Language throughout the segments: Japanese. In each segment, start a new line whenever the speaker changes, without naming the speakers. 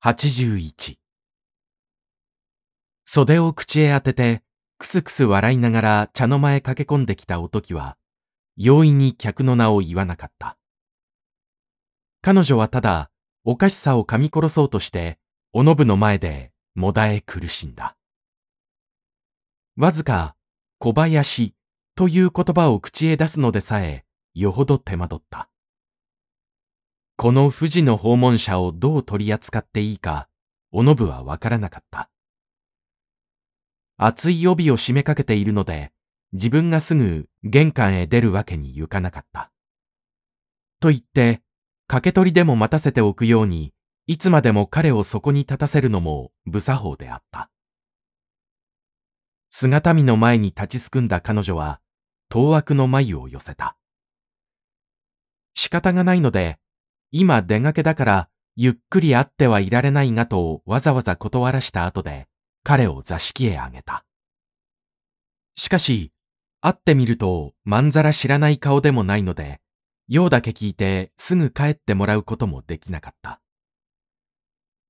81袖を口へ当ててくすくす笑いながら茶の間へ駆け込んできたおときは容易に客の名を言わなかった。彼女はただおかしさを噛み殺そうとしておのぶの前でもだえ苦しんだ。わずか小林という言葉を口へ出すのでさえよほど手間取った。この富士の訪問者をどう取り扱っていいか、おのぶはわからなかった。熱い帯を締めかけているので、自分がすぐ玄関へ出るわけにゆかなかった。と言って、掛け取りでも待たせておくように、いつまでも彼をそこに立たせるのも無作法であった。姿見の前に立ちすくんだ彼女は、当惑の眉を寄せた。仕方がないので、今出がけだからゆっくり会ってはいられないがとわざわざ断らした後で彼を座敷へあげた。しかし、会ってみるとまんざら知らない顔でもないので、用だけ聞いてすぐ帰ってもらうこともできなかった。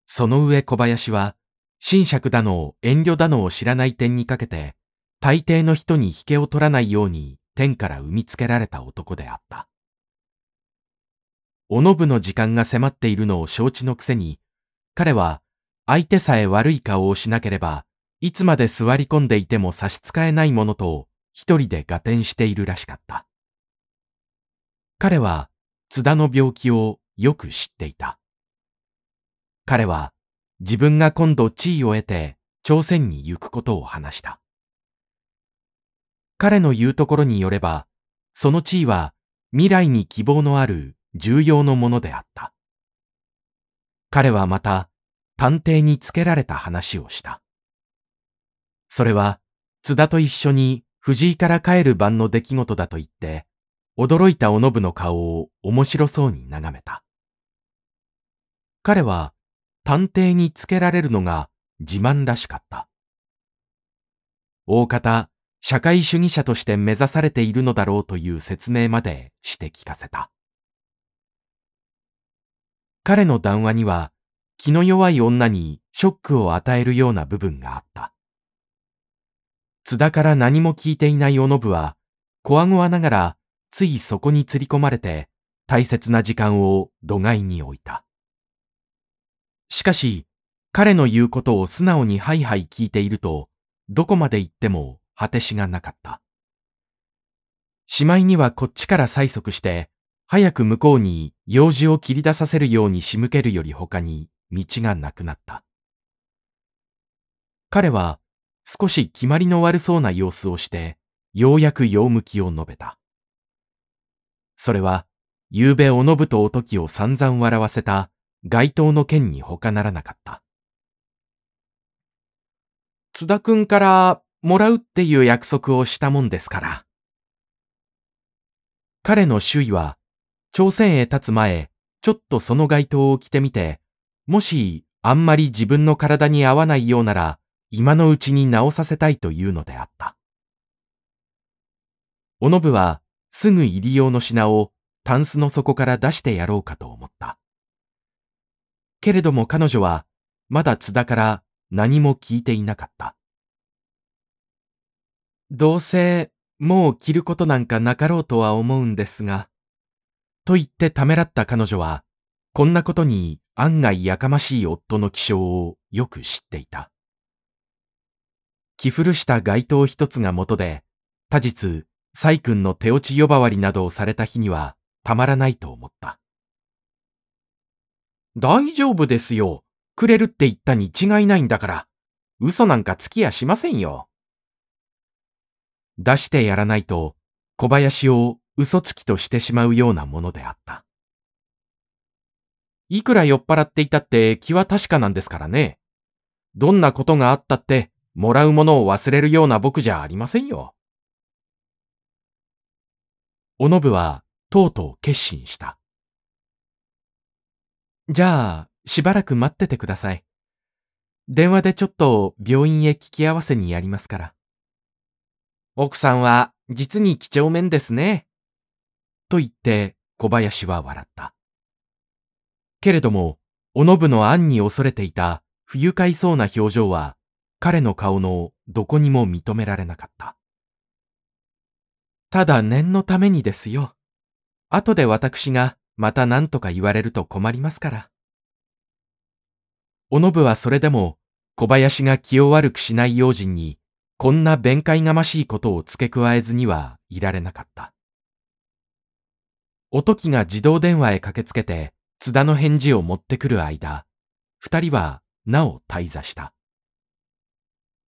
その上小林は、神釈だの遠慮だのを知らない点にかけて、大抵の人に引けを取らないように天から産みつけられた男であった。おのぶの時間が迫っているのを承知のくせに、彼は相手さえ悪い顔をしなければ、いつまで座り込んでいても差し支えないものと一人で合点しているらしかった。彼は津田の病気をよく知っていた。彼は自分が今度地位を得て朝鮮に行くことを話した。彼の言うところによれば、その地位は未来に希望のある重要のものであった。彼はまた探偵につけられた話をした。それは津田と一緒に藤井から帰る晩の出来事だと言って、驚いたおのぶの顔を面白そうに眺めた。彼は探偵につけられるのが自慢らしかった。大方、社会主義者として目指されているのだろうという説明までして聞かせた。彼の談話には気の弱い女にショックを与えるような部分があった。津田から何も聞いていないおのぶは、こわごわながらついそこに釣り込まれて大切な時間を土外に置いた。しかし、彼の言うことを素直にハイハイ聞いていると、どこまで行っても果てしがなかった。しまいにはこっちから催促して、早く向こうに用事を切り出させるように仕向けるより他に道がなくなった。彼は少し決まりの悪そうな様子をして、ようやく用向きを述べた。それは、夕べおのぶとおときを散々笑わせた街頭の件に他ならなかった。津田くんからもらうっていう約束をしたもんですから。彼の周囲は朝鮮へ立つ前、ちょっとその街灯を着てみて、もしあんまり自分の体に合わないようなら、今のうちに直させたいというのであった。おのぶはすぐ入り用の品をタンスの底から出してやろうかと思った。けれども彼女はまだ津田から何も聞いていなかった。どうせもう着ることなんかなかろうとは思うんですが、と言ってためらった彼女は、こんなことに案外やかましい夫の気性をよく知っていた。着古した街灯一つが元で、他日、細君の手落ち呼ばわりなどをされた日にはたまらないと思った。大丈夫ですよ。くれるって言ったに違いないんだから。嘘なんかつきやしませんよ。出してやらないと小林を嘘つきとしてしまうようなものであった。いくら酔っ払っていたって気は確かなんですからね。どんなことがあったって、もらうものを忘れるような僕じゃありませんよ。おのぶは、とうとう決心した。じゃあ、しばらく待っててください。電話でちょっと病院へ聞き合わせにやりますから。奥さんは実に几帳面ですね。と言って小林は笑った。けれども、おのぶの暗に恐れていた不愉快そうな表情は彼の顔のどこにも認められなかった。ただ念のためにですよ。後で私がまた何とか言われると困りますから。おのぶはそれでも小林が気を悪くしない用心にこんな弁解がましいことを付け加えずにはいられなかった。おときが自動電話へ駆けつけて津田の返事を持ってくる間、二人はなお滞座した。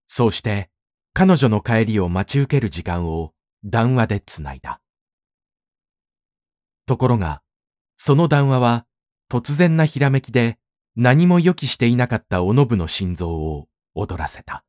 そうして彼女の帰りを待ち受ける時間を談話でつないだ。ところが、その談話は突然なひらめきで何も予期していなかったおのぶの心臓を躍らせた。